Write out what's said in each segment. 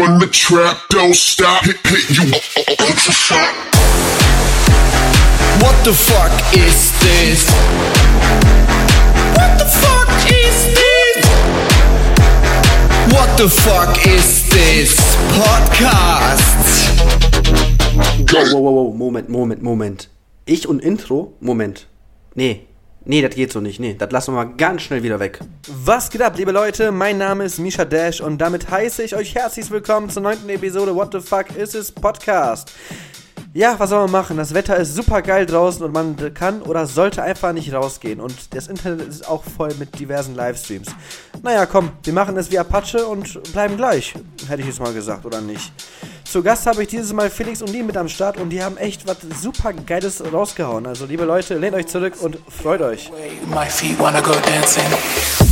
Run the trap, don't stop, hit, hit you. It's a shot. What the fuck is this? What the fuck is this? What the fuck is this podcast? Wow, wow, wow, wow, Moment, Moment, Moment. Ich und Intro? Moment. Nee. Nee, das geht so nicht. Nee, das lassen wir mal ganz schnell wieder weg. Was geht ab, liebe Leute? Mein Name ist Misha Dash und damit heiße ich euch herzlich willkommen zur neunten Episode What the Fuck is this Podcast. Ja, was soll man machen? Das Wetter ist super geil draußen und man kann oder sollte einfach nicht rausgehen. Und das Internet ist auch voll mit diversen Livestreams. Naja, komm, wir machen es wie Apache und bleiben gleich. Hätte ich jetzt mal gesagt, oder nicht? Zu Gast habe ich dieses Mal Felix und Lee mit am Start und die haben echt was super Geiles rausgehauen. Also, liebe Leute, lehnt euch zurück und freut euch. My feet wanna go dancing.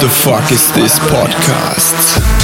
The What the fuck is this podcast?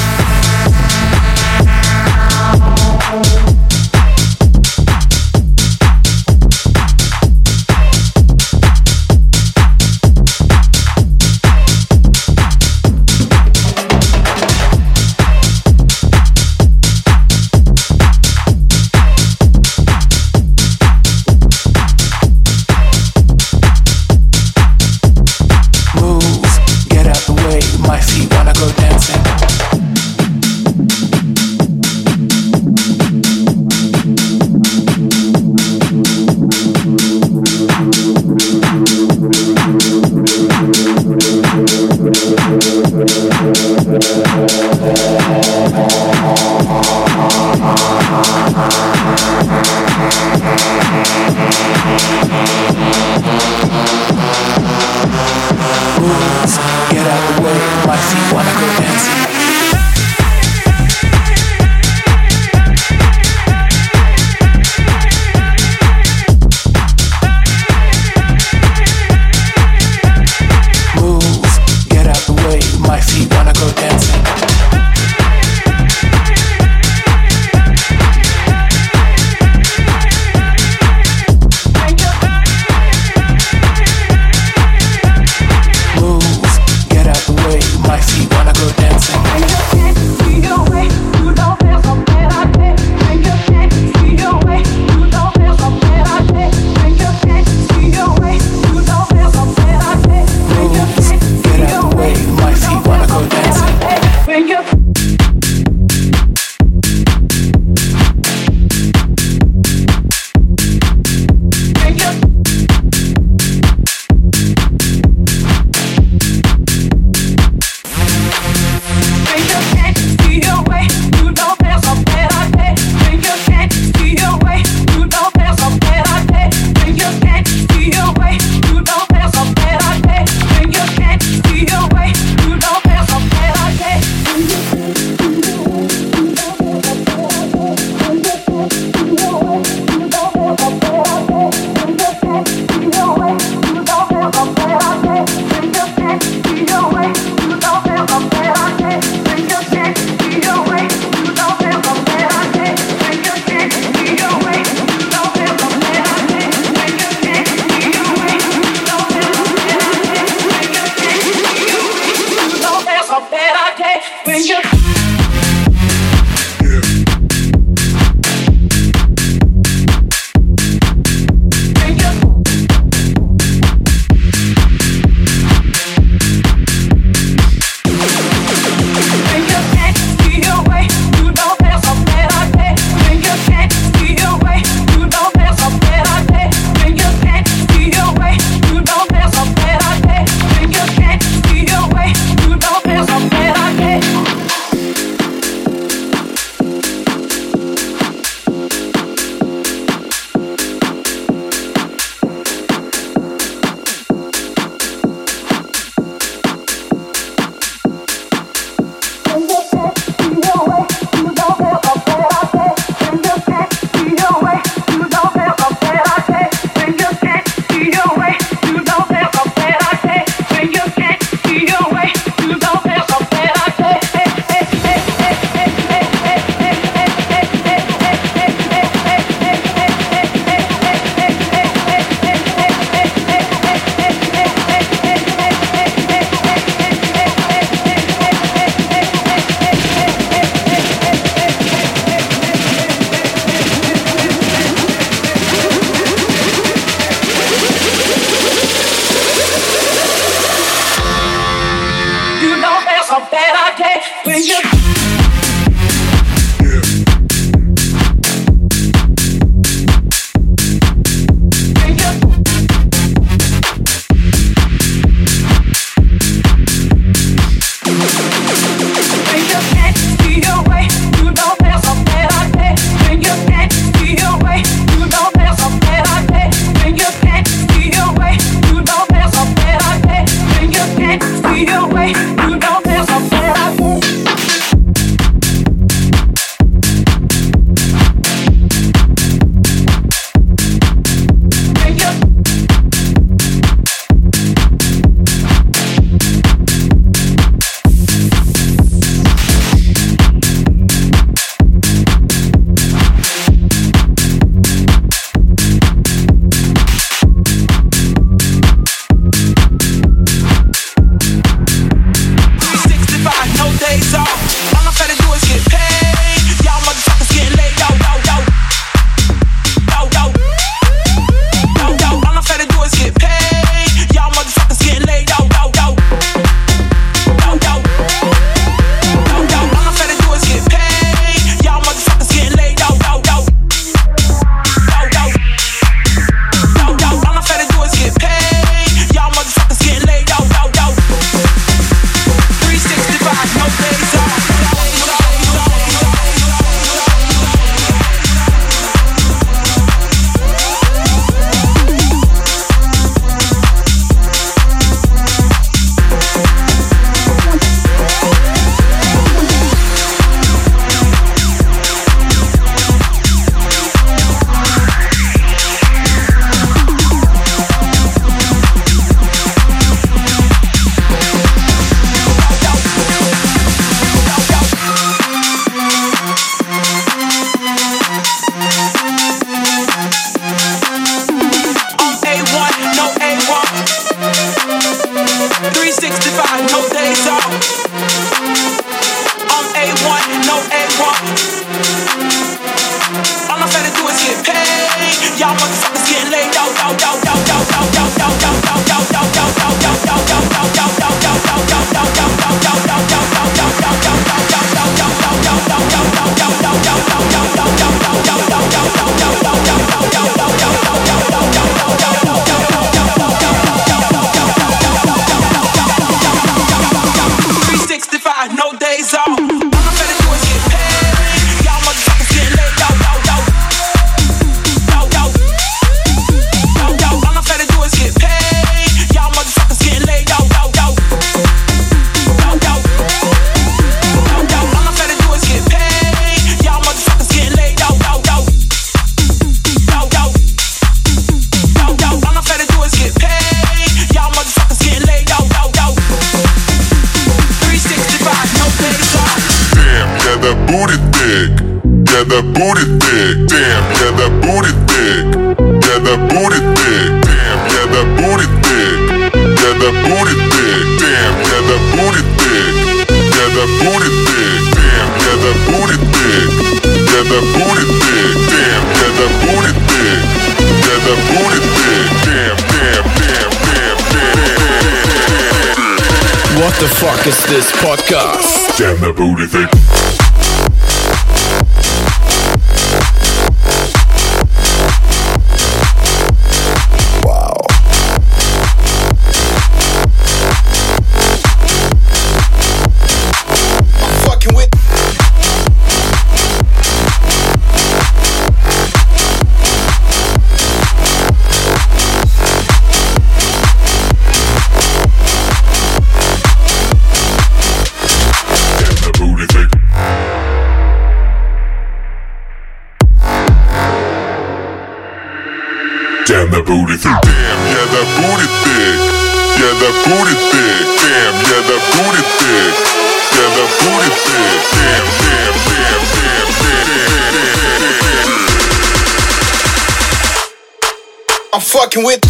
fucking with.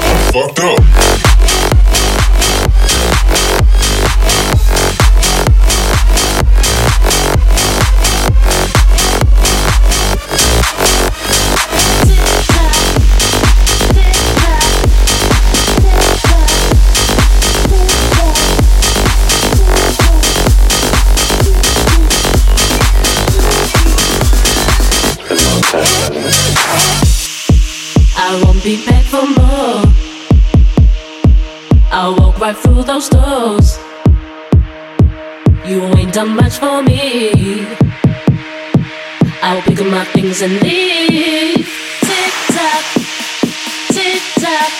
I'm fucked up. Right through those doors. You ain't done much for me. I'll pick up my things and leave. Tick tock, tick tock,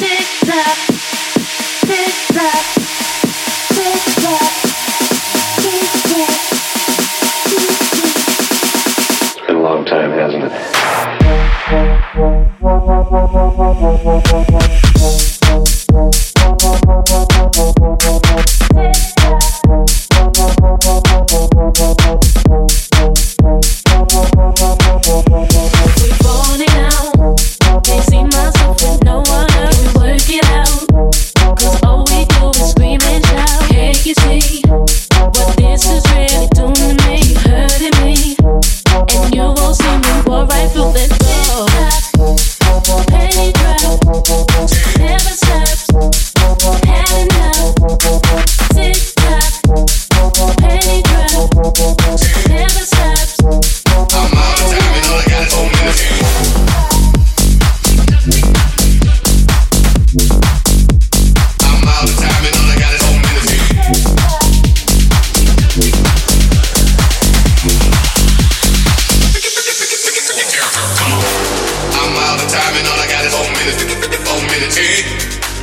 tick tock, tick tock, tick tock, tick tock. It's been a long time, hasn't it? Time and all I got is four minutes. Four minutes. Eh?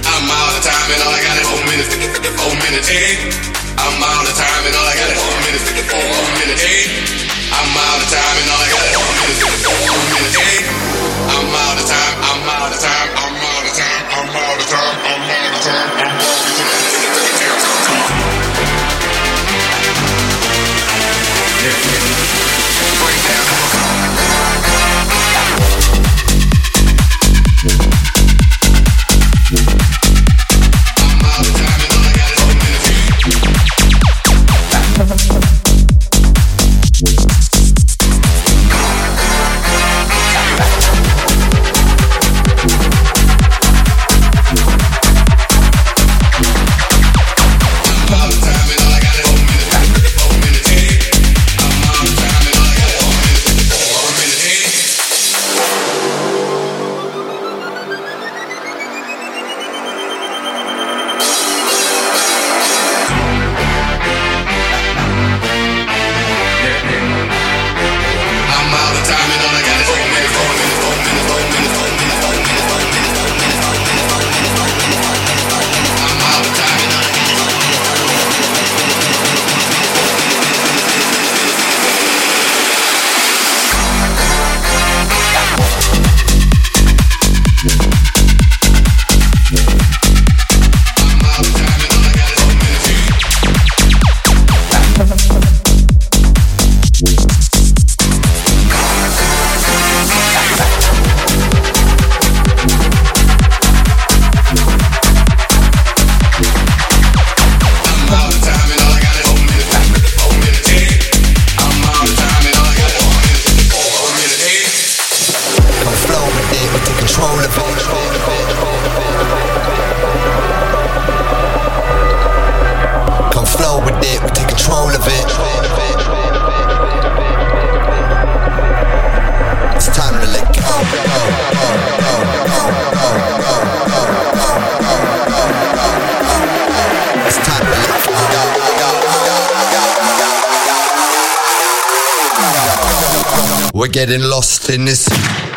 I'm out of time and all I got is four minutes. Four minutes. Eh? I'm out of time and all I got is four minutes. Four minutes. Eh? I'm out of time and all I got is four minutes. Four minutes. I'm out of time. I'm out of time. I'm out of time. I'm out of time. I'm out of time. I'm out of time. I'm getting lost in this.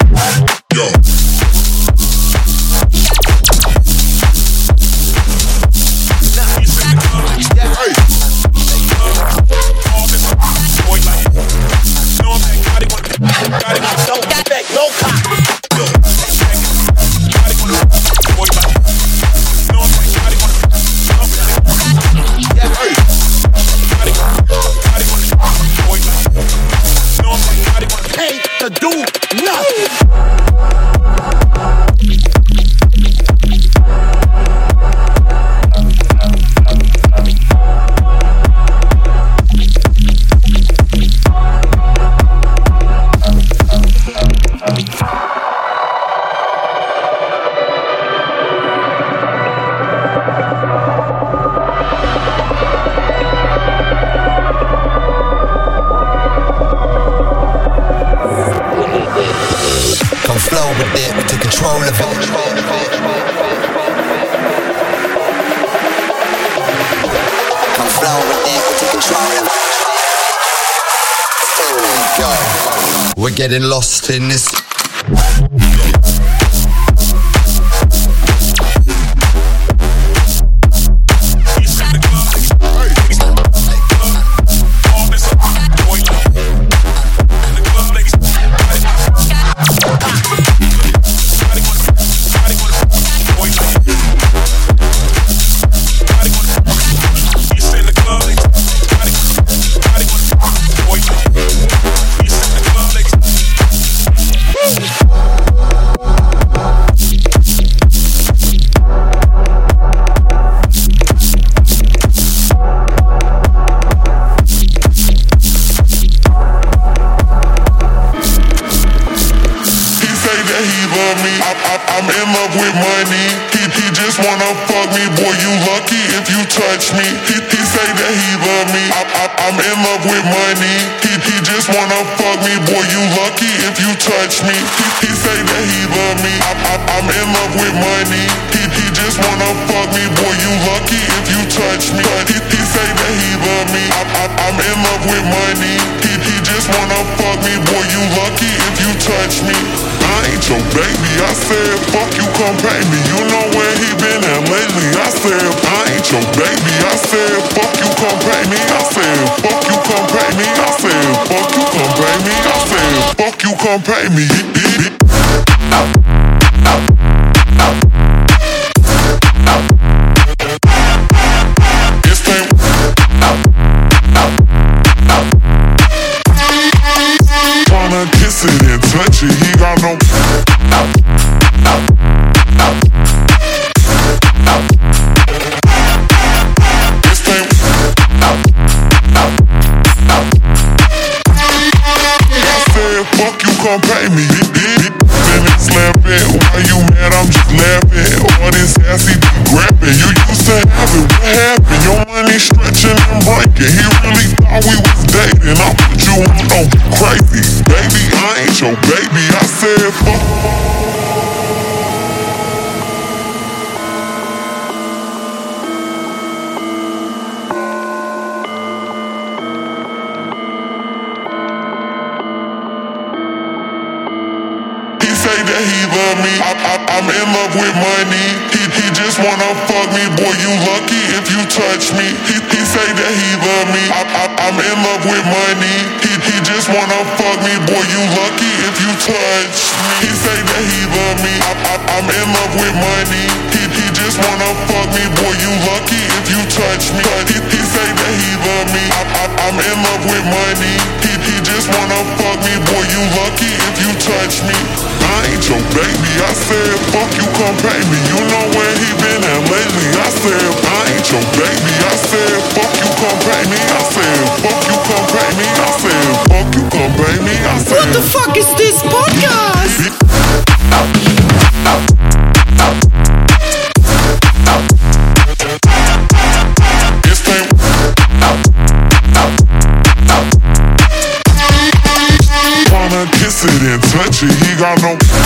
pay me. She just wanna fuck me, boy, you lucky if you touch me. He say that he love me, I, I, I'm in love with money. He, he just wanna fuck me, boy, you lucky if you touch me. He, he say that he love me, I, I, I'm in love with money. He, he just wanna fuck me, boy, you lucky if you touch me. Ain't your baby. I said, fuck you, come pay me. You know where he been at lately. I said, I ain't your baby. I said, fuck you, come pay me. I said, fuck you, come pay me. I said, fuck you, come pay me. I said, what the fuck is this podcast? Sit in country, he got no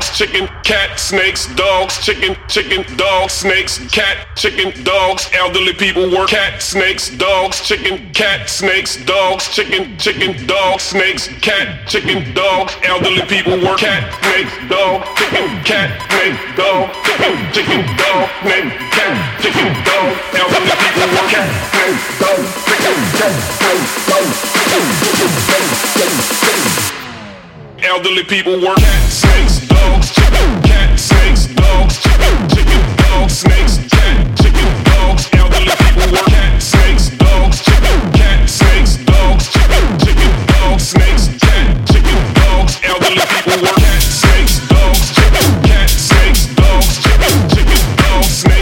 dogs, chicken, cat, snakes, dogs, chicken, chicken, dogs, snakes, cat, chicken, dogs, elderly people work, cat, snakes, dogs, chicken, cat, snakes, dogs, chicken, chicken, dogs, snakes, cat, chicken, dogs, elderly people work, cat, snakes, dog, chicken, cat, snakes, dog, chicken, chicken, dog, snake, cat, chicken, dog, elderly people work, cat, snakes, dog, chicken, cat, snakes, dog, chicken, chicken, dog, snake. Elderly people work. Cat, snakes, dogs, chicken, cat, snakes, dogs, chicken, chicken, dogs, snakes, cat, chicken, dogs. Elderly people work. Cat, snakes, dogs, chicken, cat, snakes, dogs, chicken, chicken, dogs, snakes, cat, chicken, dogs. Elderly people work. Cat, snakes, dogs, chicken, cat, snakes, dogs, chicken, chicken, dogs, snakes,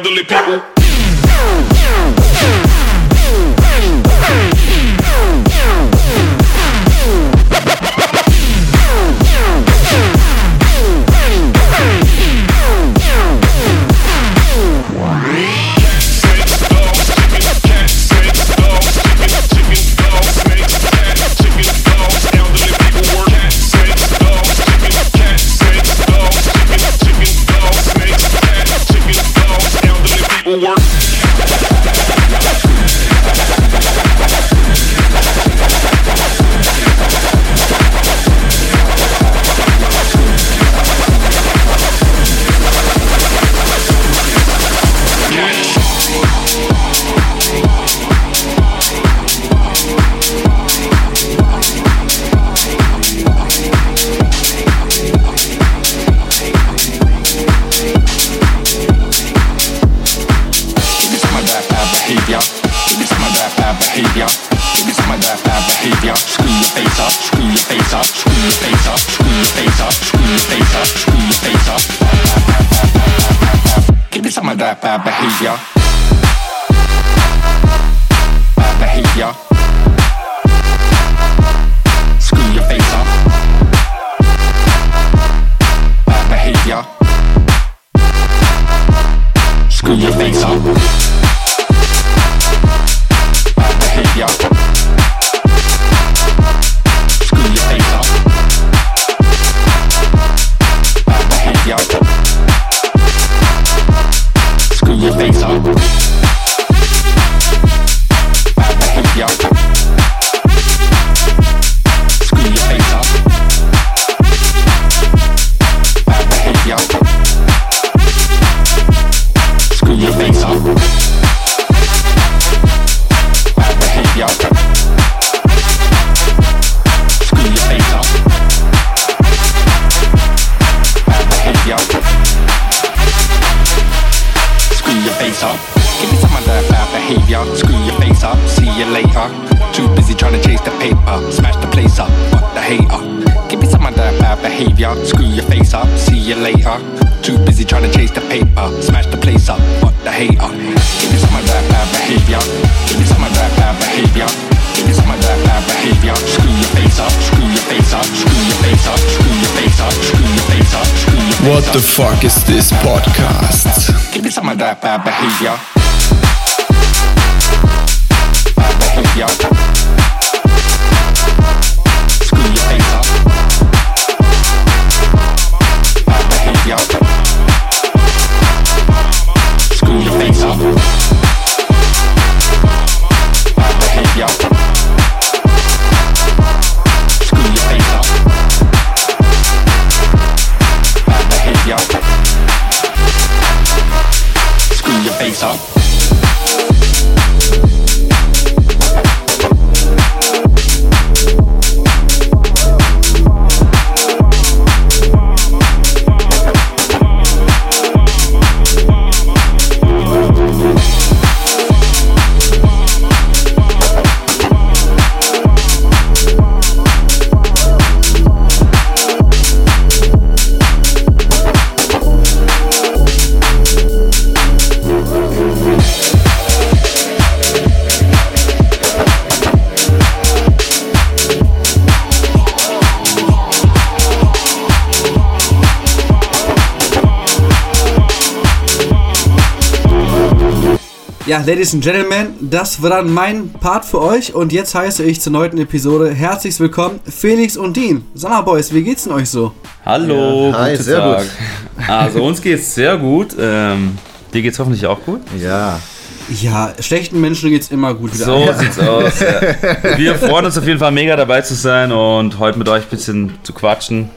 elderly people. Yeah. What the fuck is this podcast? Give me some of that bad behavior. Bad behavior. Ja, Ladies and Gentlemen, das war dann mein Part für euch und jetzt heiße ich zur neunten Episode herzlich willkommen Felix und Dean. Sag mal, Boys, wie geht's denn euch so? Hallo, ja. Hi, sehr Tag. gut. Also uns geht's sehr gut. Ähm, dir geht's hoffentlich auch gut. Ja. Ja, schlechten Menschen geht's immer gut. Wieder. So ja. sieht's aus. Ja. Wir freuen uns auf jeden Fall mega dabei zu sein und heute mit euch ein bisschen zu quatschen.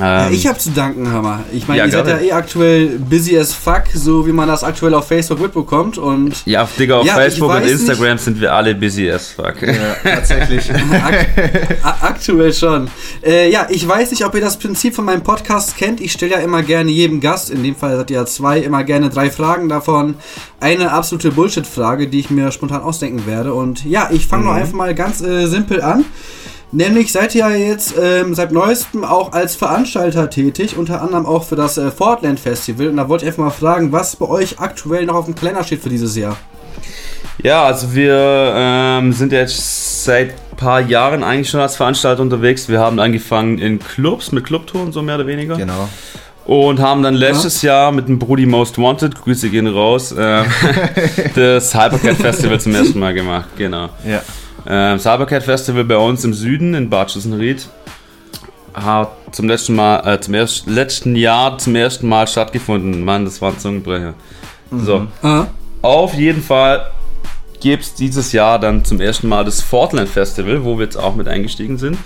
Ähm, ich habe zu danken, Hammer. Ich meine, Ja, ihr seid ja eh aktuell busy as fuck, so wie man das aktuell auf Facebook mitbekommt. Und ja, Digga, auf Ja, Facebook und Instagram sind wir alle busy as fuck. Ja, tatsächlich. A- Aktuell schon. Äh, ja, ich weiß nicht, ob ihr das Prinzip von meinem Podcast kennt. Ich stelle ja immer gerne jedem Gast, in dem Fall seid ihr ja zwei, immer gerne drei Fragen davon. Eine absolute Bullshit-Frage, die ich mir spontan ausdenken werde. Und ja, ich fange nur einfach mal ganz äh, simpel an. Nämlich seid ihr ja jetzt ähm, seit neuestem auch als Veranstalter tätig, unter anderem auch für das äh, Fortland Festival. Und da wollte ich einfach mal fragen, was bei euch aktuell noch auf dem Kalender steht für dieses Jahr. Ja, also wir ähm, sind jetzt seit ein paar Jahren eigentlich schon als Veranstalter unterwegs. Wir haben angefangen in Clubs, mit Clubtouren so mehr oder weniger. Genau. Und haben dann letztes Jahr mit dem Brudi Most Wanted, Grüße gehen raus, ähm, das Hypercat Festival zum ersten Mal gemacht. Genau. Ja. Ähm, das Hypercat Festival bei uns im Süden in Bad Schussenried hat zum letzten Mal, äh, zum erst, letzten Jahr zum ersten Mal stattgefunden. Mann, das war ein Zungenbrecher. So. Ah. Auf jeden Fall gibt es dieses Jahr dann zum ersten Mal das Fortland Festival, wo wir jetzt auch mit eingestiegen sind.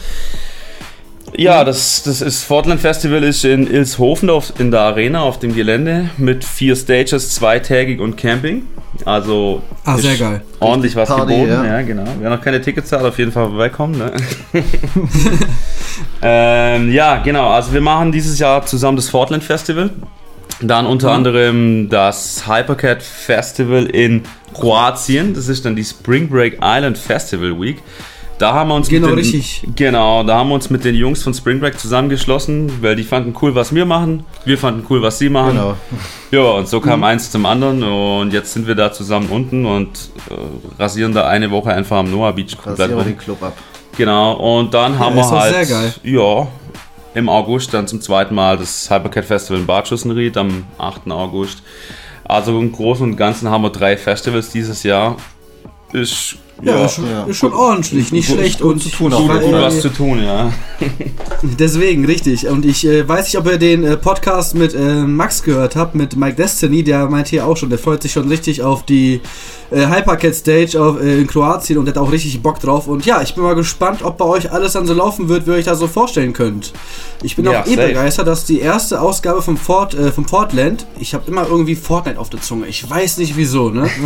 Ja, das, das ist Fortland Festival ist in Ilshofen auf, in der Arena auf dem Gelände mit vier Stages, zweitägig und Camping. Also Ah, sehr ist geil. ordentlich was Party, geboten. ja. Ja. genau. Wer noch keine Tickets hat, auf jeden Fall vorbeikommen. Ne? ähm, ja, genau. Also wir machen dieses Jahr zusammen das Fortland Festival. Dann unter Mhm. anderem das Hypercat Festival in Kroatien. Das ist dann die Spring Break Island Festival Week. Da haben wir uns Genau, mit den, richtig. Genau, da haben wir uns mit den Jungs von Spring Break zusammengeschlossen, weil die fanden cool, was wir machen. Wir fanden cool, was sie machen. Genau. Ja, und so Mhm. kam eins zum anderen und jetzt sind wir da zusammen unten und äh, rasieren da eine Woche einfach am Noah Beach komplett den Club ab. Genau, und dann haben ist wir halt, ja, im August dann zum zweiten Mal das Hypercat Festival in Bad Schussenried am 8. August. Also im Großen und Ganzen haben wir drei Festivals dieses Jahr. Ist, Ja, ja, ist, schon, ja. ist schon ordentlich, nicht Gut- schlecht. gut und zu tun jeden gut was zu tun, ja. Deswegen, richtig. Und ich äh, weiß nicht, ob ihr den äh, Podcast mit äh, Max gehört habt, mit Mike Destiny, der meinte hier auch schon, der freut sich schon richtig auf die äh, Hypercat Stage auf, äh, in Kroatien und der hat auch richtig Bock drauf. Und ja, ich bin mal gespannt, ob bei euch alles dann so laufen wird, wie ihr euch das so vorstellen könnt. Ich bin Ja, auch eh safe. begeistert, dass die erste Ausgabe vom, Fort, äh, vom Portland, ich habe immer irgendwie Fortnite auf der Zunge. Ich weiß nicht wieso, ne?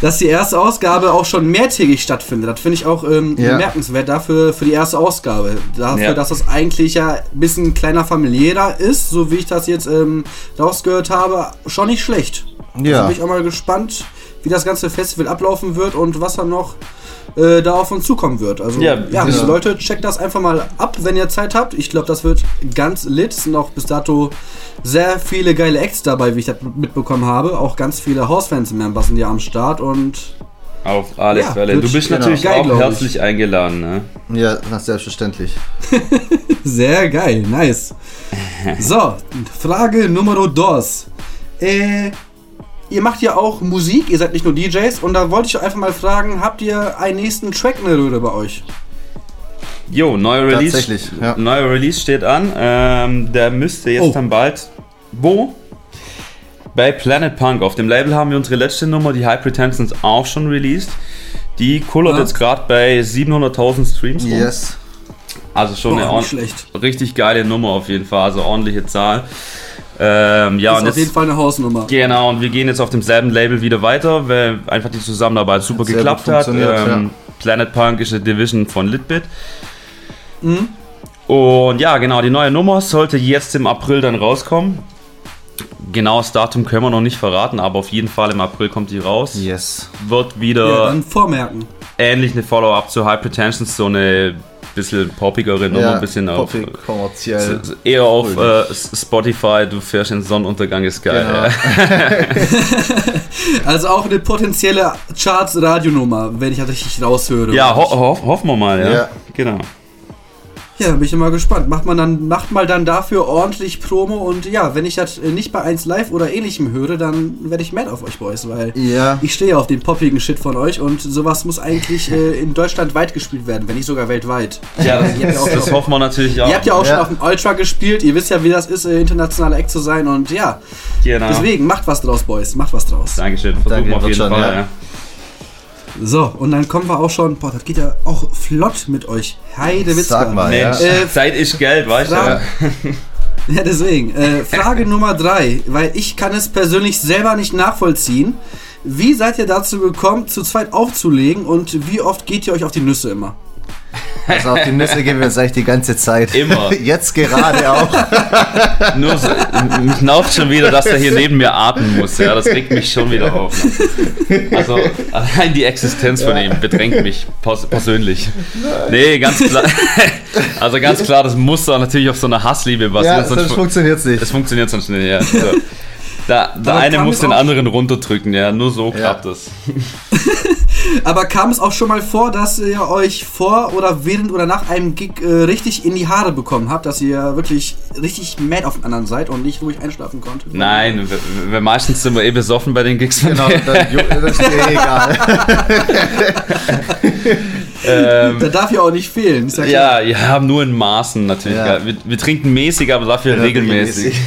Dass die erste Ausgabe auch schon mehrtägig stattfindet. Das finde ich auch ähm, Ja. bemerkenswert dafür für die erste Ausgabe. Dafür, Ja. dass das eigentlich ja ein bisschen kleiner familiärer ist, so wie ich das jetzt ähm, rausgehört habe, schon nicht schlecht. Ja. Also bin ich auch mal gespannt, wie das ganze Festival ablaufen wird und was dann noch äh, da auf uns zukommen wird. Also Ja, ja, ja. Leute, checkt das einfach mal ab, wenn ihr Zeit habt. Ich glaube, das wird ganz lit. Es sind auch bis dato sehr viele geile Acts dabei, wie ich das mitbekommen habe. Auch ganz viele Hausfans-Members sind ja am Start und Auf alle Ja, Fälle. Du bist genau. natürlich geil, auch glaub ich. herzlich eingeladen, ne? Ja, na, selbstverständlich. Sehr geil, nice. So, Frage Nummer dos. Äh, ihr macht ja auch Musik, ihr seid nicht nur DJs und da wollte ich einfach mal fragen, habt ihr einen nächsten Track in der Röhre bei euch? Jo, neuer Release. Tatsächlich, ja. Neuer Release steht an. Ähm, der müsste jetzt Oh. dann bald. Wo? Bei Planet Punk. Auf dem Label haben wir unsere letzte Nummer, die High Pretensions, auch schon released. Die kullert Ah. jetzt gerade bei 700.000 Streams. rum. Yes. Also schon Boah, eine richtig geile Nummer auf jeden Fall. Also ordentliche Zahl. Ähm, ja, ist und auf jeden jetzt, Fall eine Hausnummer. Genau, und wir gehen jetzt auf demselben Label wieder weiter, weil einfach die Zusammenarbeit super Sehr geklappt hat. Ähm, Planet Punk ist eine Division von Litbit. Mhm. Und ja, genau, die neue Nummer sollte jetzt im April dann rauskommen. Genaues Datum können wir noch nicht verraten, aber auf jeden Fall im April kommt die raus. Yes. Wird wieder Ja, dann vormerken. ähnlich eine Follow-up zu High Pretensions, so eine bisschen poppigere Nummer, ein bisschen auf. poppig, kommerziell. Eher auf äh, Spotify, du fährst in Sonnenuntergang, ist geil. Genau. Also auch eine potenzielle Charts-Radionummer, wenn ich das richtig raushöre. Ja, ho ho hoffen wir mal, ja. Ja. Genau. Ja, bin ich immer gespannt. Macht man dann, macht mal dann dafür ordentlich Promo und ja, wenn ich das äh, nicht bei 1 Live oder ähnlichem höre, dann werde ich mad auf euch Boys, weil Ja. ich stehe auf den poppigen Shit von euch und sowas muss eigentlich äh, in Deutschland weit gespielt werden, wenn nicht sogar weltweit. Ja, das, Ihr habt ja auch das schon- hoffen wir natürlich auch. Ihr habt ja auch schon Ja. auf dem Ultra gespielt, ihr wisst ja, wie das ist, äh, internationaler Act zu sein und ja, genau. deswegen macht was draus, Boys, macht was draus. Dankeschön, versuchen Danke, wir auf jeden schon, Fall. ja. Ja. So, und dann kommen wir auch schon, boah, das geht ja auch flott mit euch. Heide Witzka. Sag mal, ja. Mensch, Äh, Zeit ist Geld, weißt du? Frage- Ja, deswegen. Äh, Frage Nummer drei, weil ich kann es persönlich selber nicht nachvollziehen. Wie seid ihr dazu gekommen, zu zweit aufzulegen und wie oft geht ihr euch auf die Nüsse immer? Also auf die Nüsse gehen wir uns eigentlich die ganze Zeit. Immer. Jetzt gerade auch. Nur so, mich nervt schon wieder, dass er hier neben mir atmen muss. Ja, das regt mich schon wieder auf. Also allein die Existenz von ihm bedrängt mich pers persönlich. Nee, ganz klar. Also ganz klar, das muss doch natürlich auf so einer Hassliebe basieren. Ja, sonst fu- funktioniert's nicht. Das funktioniert sonst nicht, ja. So. Da, der Aber eine muss den anderen runterdrücken, ja. Nur so klappt das. Aber kam es auch schon mal vor, dass ihr euch vor oder während oder nach einem Gig äh, richtig in die Haare bekommen habt, dass ihr wirklich richtig mad auf den anderen seid und nicht ruhig einschlafen konntet? Nein, wir, wir meistens sind wir eh besoffen bei den Gigs. Genau, das ist mir egal. ähm, Da darf ja auch nicht fehlen. Ist ja, Ja, ja, nur in Maßen natürlich. Ja. Ja. Wir, wir trinken mäßig, aber dafür Ja, regelmäßig.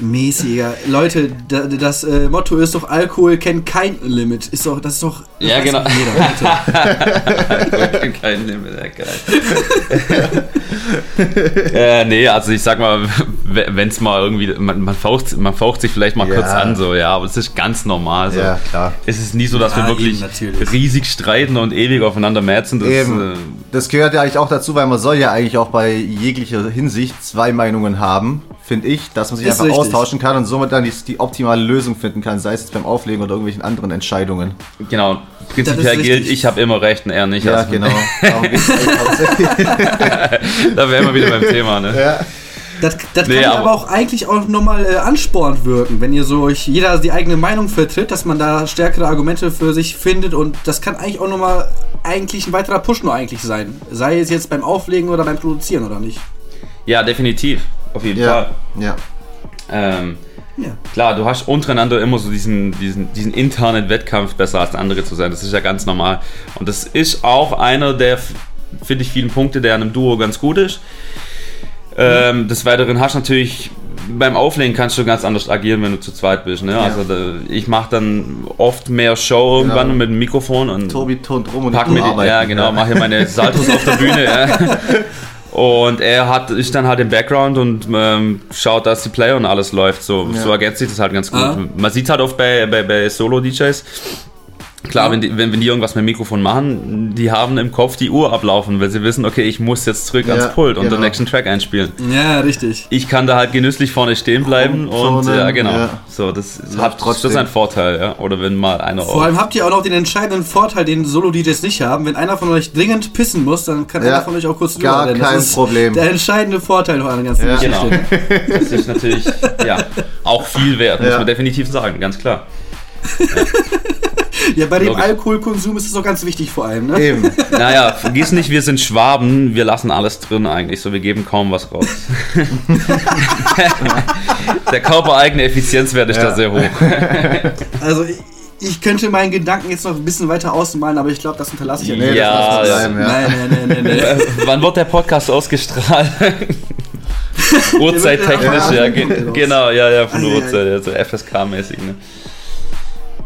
Mäßiger. Leute, da, das äh, Motto ist doch, Alkohol kennt kein Limit. Ist doch, das ist doch. Das Ja, genau. Jeder, Leute. Kein Limit, ja, geil. äh, nee, also ich sag mal, wenn es mal irgendwie, man, man, faucht, man faucht sich vielleicht mal Ja. kurz an, so, ja, aber es ist ganz normal. So. Ja, klar. Es ist nie so, dass Ja, wir wirklich eben, riesig streiten und ewig aufeinander mätzen. Das, Eben. äh, Das gehört ja eigentlich auch dazu, weil man soll ja eigentlich auch bei jeglicher Hinsicht zwei Meinungen haben, finde ich, dass man sich Ist einfach richtig. austauschen kann und somit dann die, die optimale Lösung finden kann, sei es jetzt beim Auflegen oder irgendwelchen anderen Entscheidungen. genau, prinzipiell gilt, ich habe immer recht und er nicht. Ja, Also, genau. Da wären wir wieder beim Thema, ne? ja. Das, das Nee, kann aber- aber auch eigentlich auch nochmal äh, anspornend wirken, wenn ihr so euch jeder die eigene Meinung vertritt, dass man da stärkere Argumente für sich findet und das kann eigentlich auch nochmal eigentlich ein weiterer Push nur eigentlich sein. Sei es jetzt beim Auflegen oder beim Produzieren oder nicht. Ja, definitiv. Auf jeden Fall. Ja. ja. Ähm, Ja. Klar, du hast untereinander immer so diesen, diesen, diesen internen Wettkampf, besser als der andere zu sein. Das ist ja ganz normal. Und das ist auch einer der, finde ich, vielen Punkte, der an einem Duo ganz gut ist. Ähm, des Weiteren hast du natürlich, beim Auflegen kannst du ganz anders agieren, wenn du zu zweit bist. Ne? Also da, ich mache dann oft mehr Show irgendwann Genau. mit dem Mikrofon und Tobi turnt rum und pack ich mit, arbeiten. ja genau, mache hier meine Saltos auf der Bühne. Ja. Und er hat, ist dann halt im Background und ähm, schaut, dass die Player und alles läuft. So, Ja. so ergänzt sich das halt ganz gut. Ah. Man sieht halt oft bei, bei, bei Solo-DJs, klar, wenn, die, wenn, wenn die irgendwas mit dem Mikrofon machen, die haben im Kopf die Uhr ablaufen, weil sie wissen, okay, ich muss jetzt zurück Ja, ans Pult und genau. den nächsten Track einspielen. Ja, richtig. Ich kann da halt genüsslich vorne stehen bleiben und Vorne, ja, genau. ja. So, das hat trotzdem. das ist ein Vorteil, ja. Oder wenn mal einer Vor allem habt ihr auch noch den entscheidenden Vorteil, den Solo-DJs nicht haben. Wenn einer von euch dringend pissen muss, dann kann Ja, einer von euch auch kurz gar rennen. kein das ist Problem. Der entscheidende Vorteil von einer ganzen Ja. Geschichte. Genau. Das ist natürlich ja, auch viel wert, muss man definitiv sagen, ganz klar. Ja, bei dem. Alkoholkonsum ist es auch ganz wichtig vor allem. Ne? Eben. Naja, vergiss nicht, wir sind Schwaben, wir lassen alles drin eigentlich, so wir geben kaum was raus. Der körpereigene Effizienzwert ist da Ja. sehr hoch. Also ich, ich könnte meinen Gedanken jetzt noch ein bisschen weiter ausmalen, aber ich glaube, das hinterlasse ich ja Nee, nicht. Ja, das ja. bleiben, ja. Nein, nein, nein, nein, nein. Wann wird der Podcast ausgestrahlt? Uhrzeittechnisch, Ja, ja, ja. genau, ja, ja, von der Ah, ja, Uhrzeit, ja, so FSK-mäßig, ne?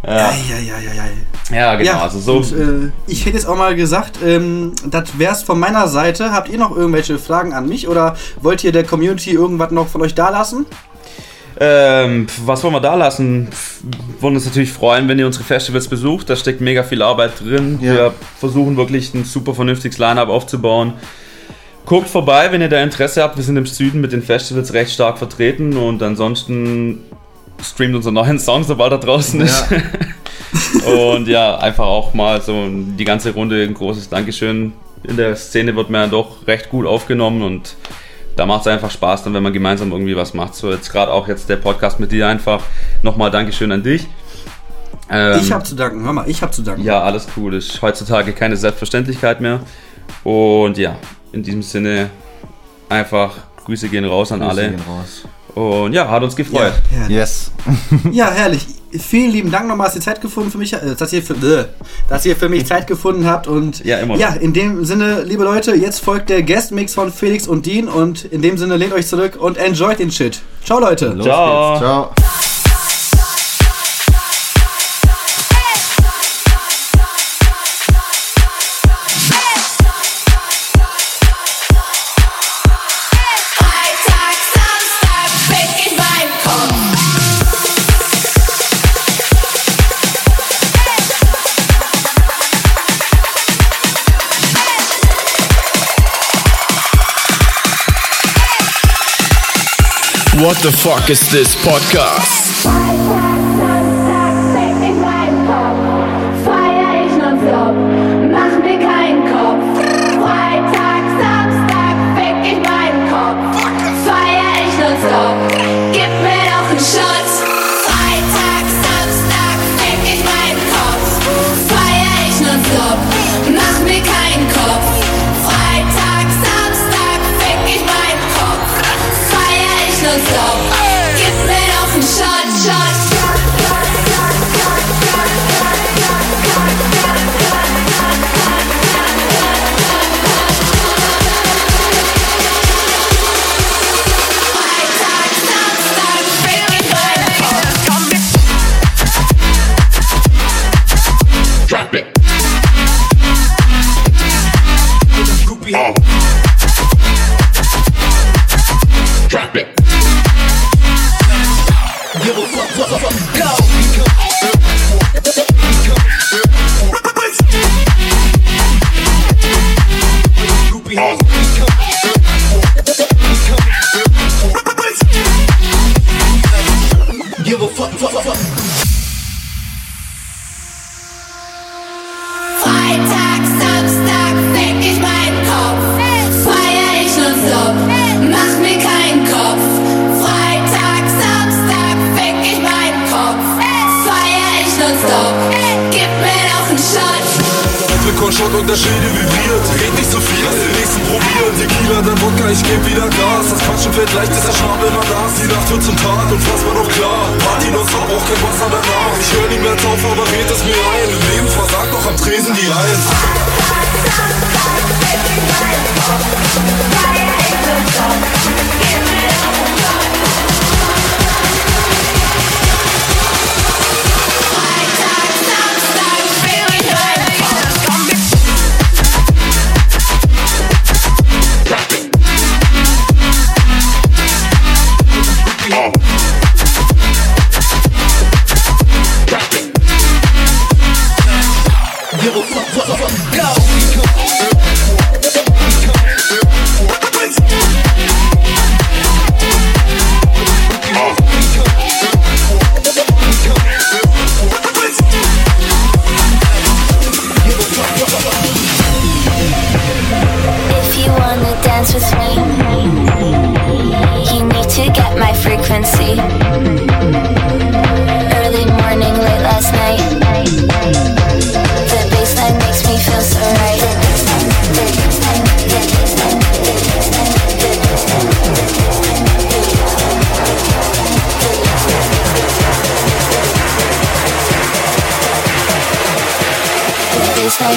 Ja, Ja, ja, ja, ja, ja. genau, ja, also so. Und, äh, ich hätte jetzt auch mal gesagt, ähm, das wär's von meiner Seite. Habt ihr noch irgendwelche Fragen an mich oder wollt ihr der Community irgendwas noch von euch da lassen? Ähm, was wollen wir da lassen? Wollen uns natürlich freuen, wenn ihr unsere Festivals besucht. Da steckt mega viel Arbeit drin. Ja. Wir versuchen wirklich ein super vernünftiges Line-Up aufzubauen. Guckt vorbei, wenn ihr da Interesse habt. Wir sind im Süden mit den Festivals recht stark vertreten und ansonsten streamt unseren neuen Song, sobald er draußen ist. und ja, einfach auch mal so die ganze Runde ein großes Dankeschön. In der Szene wird man ja doch recht gut aufgenommen und da macht es einfach Spaß, dann, wenn man gemeinsam irgendwie was macht. So jetzt gerade auch jetzt der Podcast mit dir einfach. Nochmal Dankeschön an dich. Ähm, ich hab zu danken, hör mal, ich hab zu danken. ja, alles cool. Ist heutzutage keine Selbstverständlichkeit mehr. Und ja, in diesem Sinne einfach Grüße gehen raus an Grüße alle. gehen raus. Und ja, hat uns gefreut. Ja, herrlich. Yes. Ja, herrlich. Vielen lieben Dank nochmal, dass ihr Zeit gefunden für mich, äh, dass ihr für, äh, dass ihr für mich Zeit gefunden habt und Ja, immer. ja, in dem Sinne, liebe Leute, jetzt folgt der Guest Mix von Felix und Dean und in dem Sinne lehnt euch zurück und enjoyt den Shit. Ciao Leute. Los Ciao. geht's. Ciao. What the fuck is this podcast?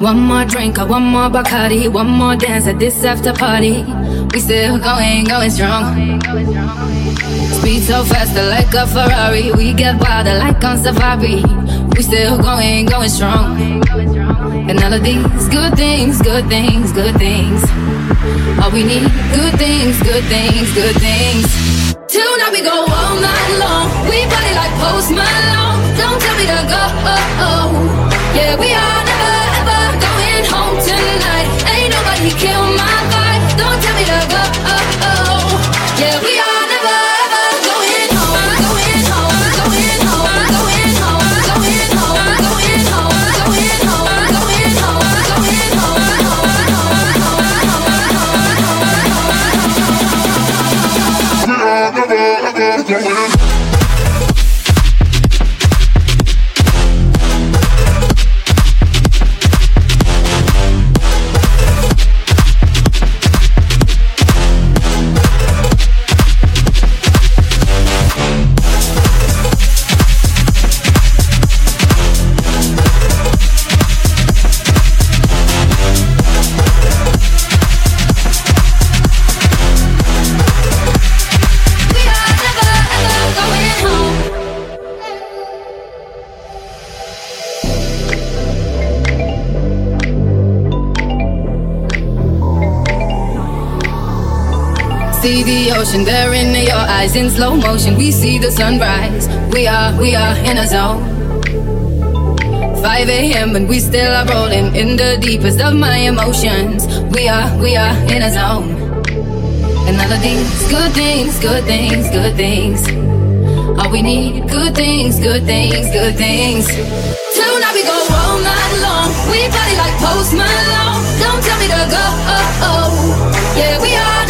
One more drink or one more Bacardi, one more dance at this after party. We still going, going strong. Speed so faster like a Ferrari. We get wilder like on safari. We still going, going strong. And all of these good things, good things, good things. All we need, good things, good things, good things. Tonight we go all night long. We party like Post Malone. Don't tell me to go. Yeah, we are See the ocean there in your eyes in slow motion. We see the sunrise. We are, we are in a zone. 5 a.m. and we still are rolling in the deepest of my emotions. We are, we are in a zone. And all these good things, good things, good things. All we need, good things, good things, good things. Tonight we go all night long. We party like Post Malone. Don't tell me to go. Yeah, we are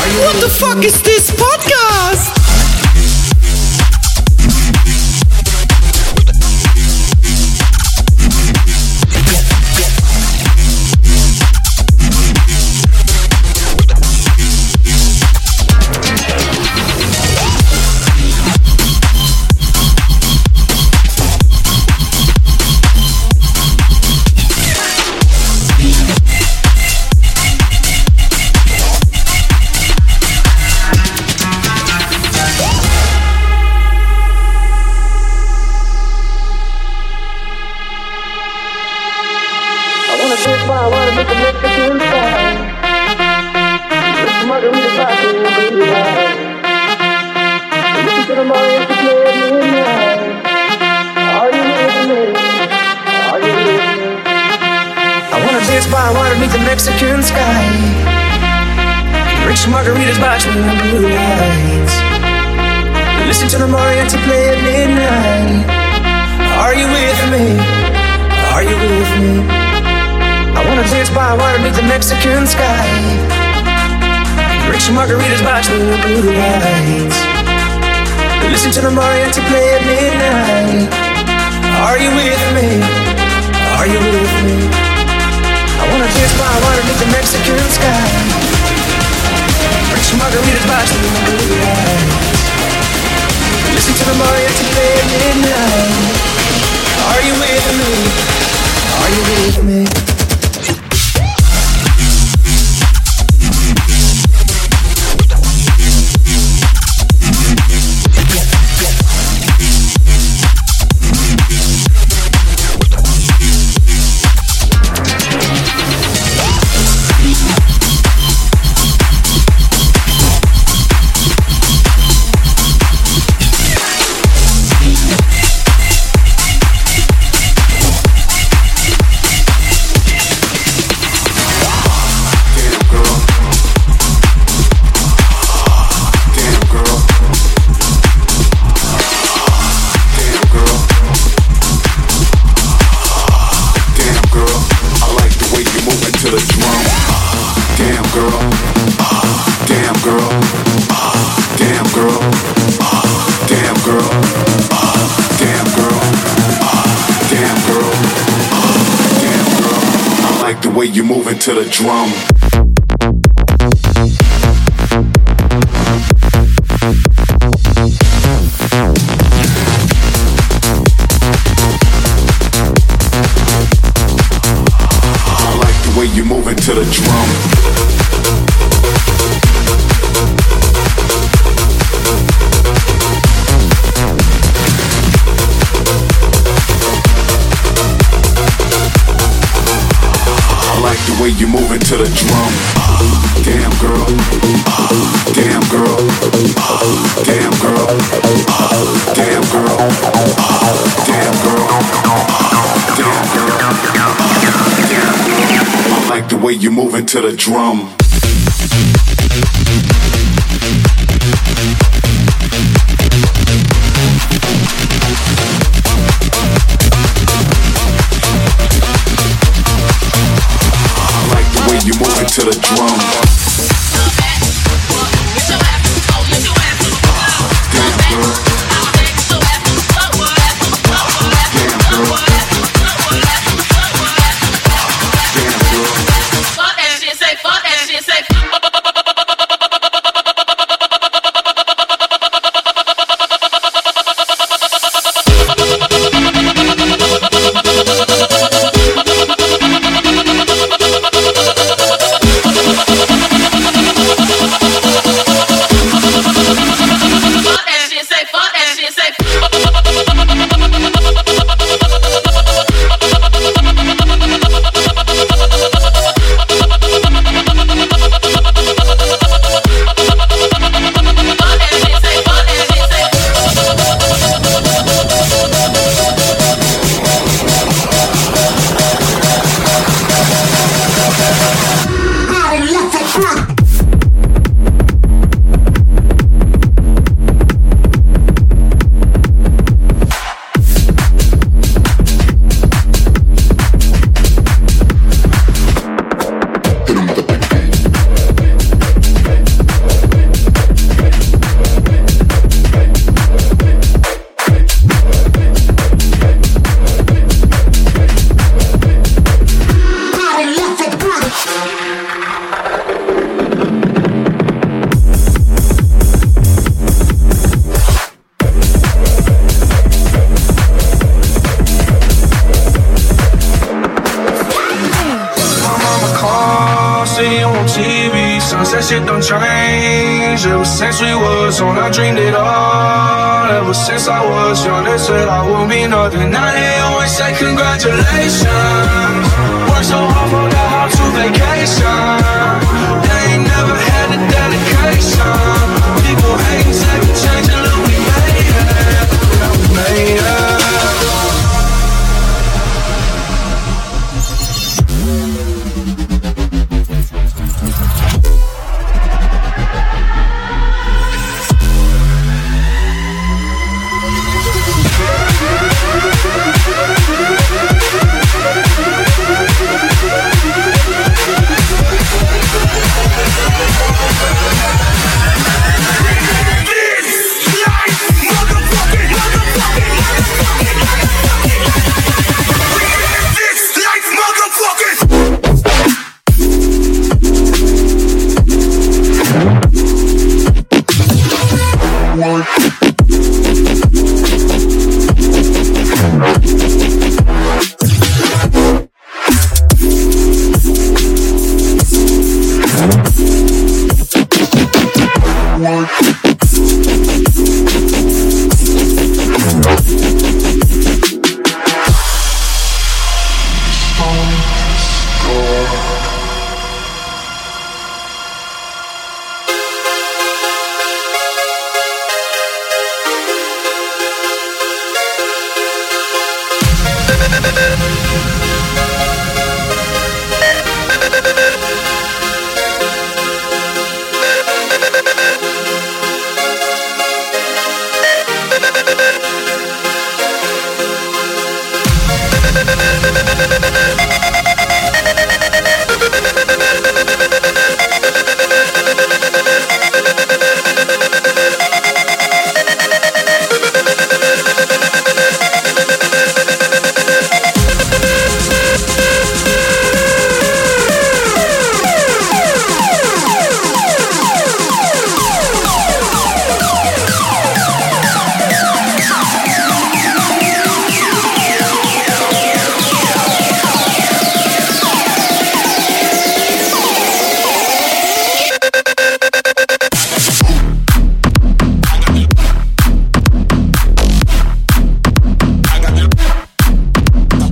What the fuck is this podcast?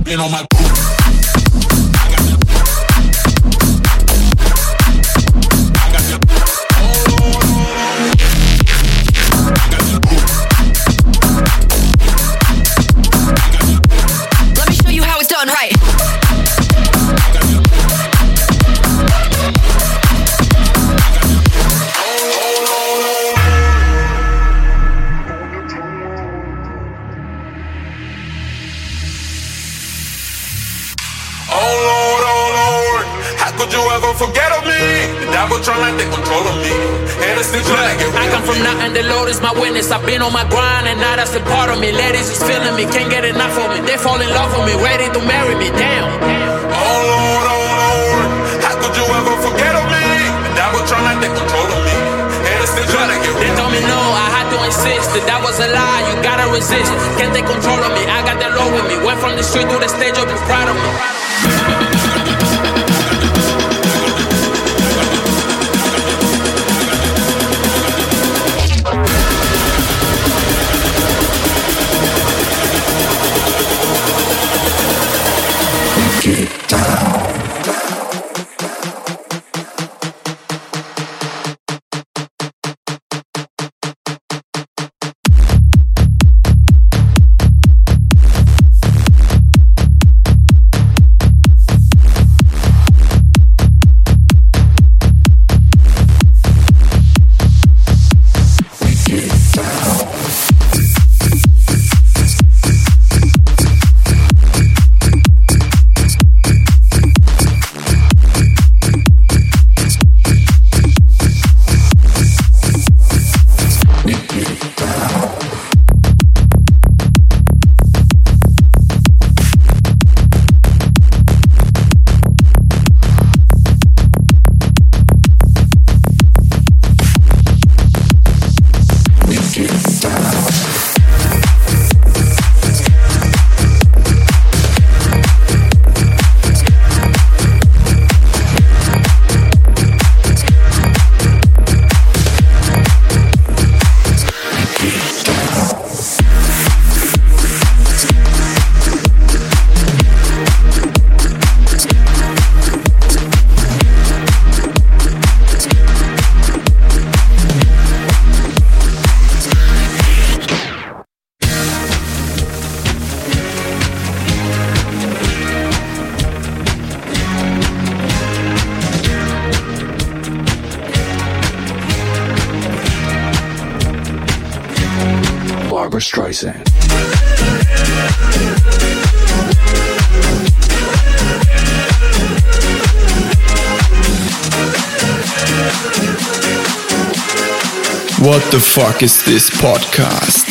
Let me I rid come of from me. nothing, the Lord is my witness. I've been on my grind, and now that's a part of me. Ladies is feeling me, can't get enough of me. They fall in love with me, ready to marry me. Damn. Oh Lord, oh Lord, how could you ever forget of me? The devil trying to take control of me, and it's still trying to get rid of told me no, I had to insist that that was a lie. You gotta resist. Can't take control of me. I got the Lord with me. Went from the street to the stage, I'll be proud of me. The fuck is this podcast?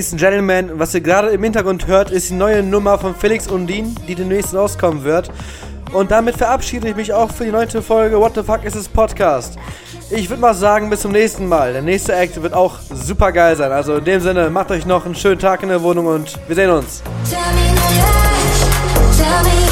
Ladies and Gentlemen, was ihr gerade im Hintergrund hört, ist die neue Nummer von Felix Undin, die demnächst rauskommen wird. Und damit verabschiede ich mich auch für die neunte Folge What the Fuck is this Podcast. Ich würde mal sagen, bis zum nächsten Mal. Der nächste Act wird auch super geil sein. Also in dem Sinne, macht euch noch einen schönen Tag in der Wohnung und wir sehen uns. Tell me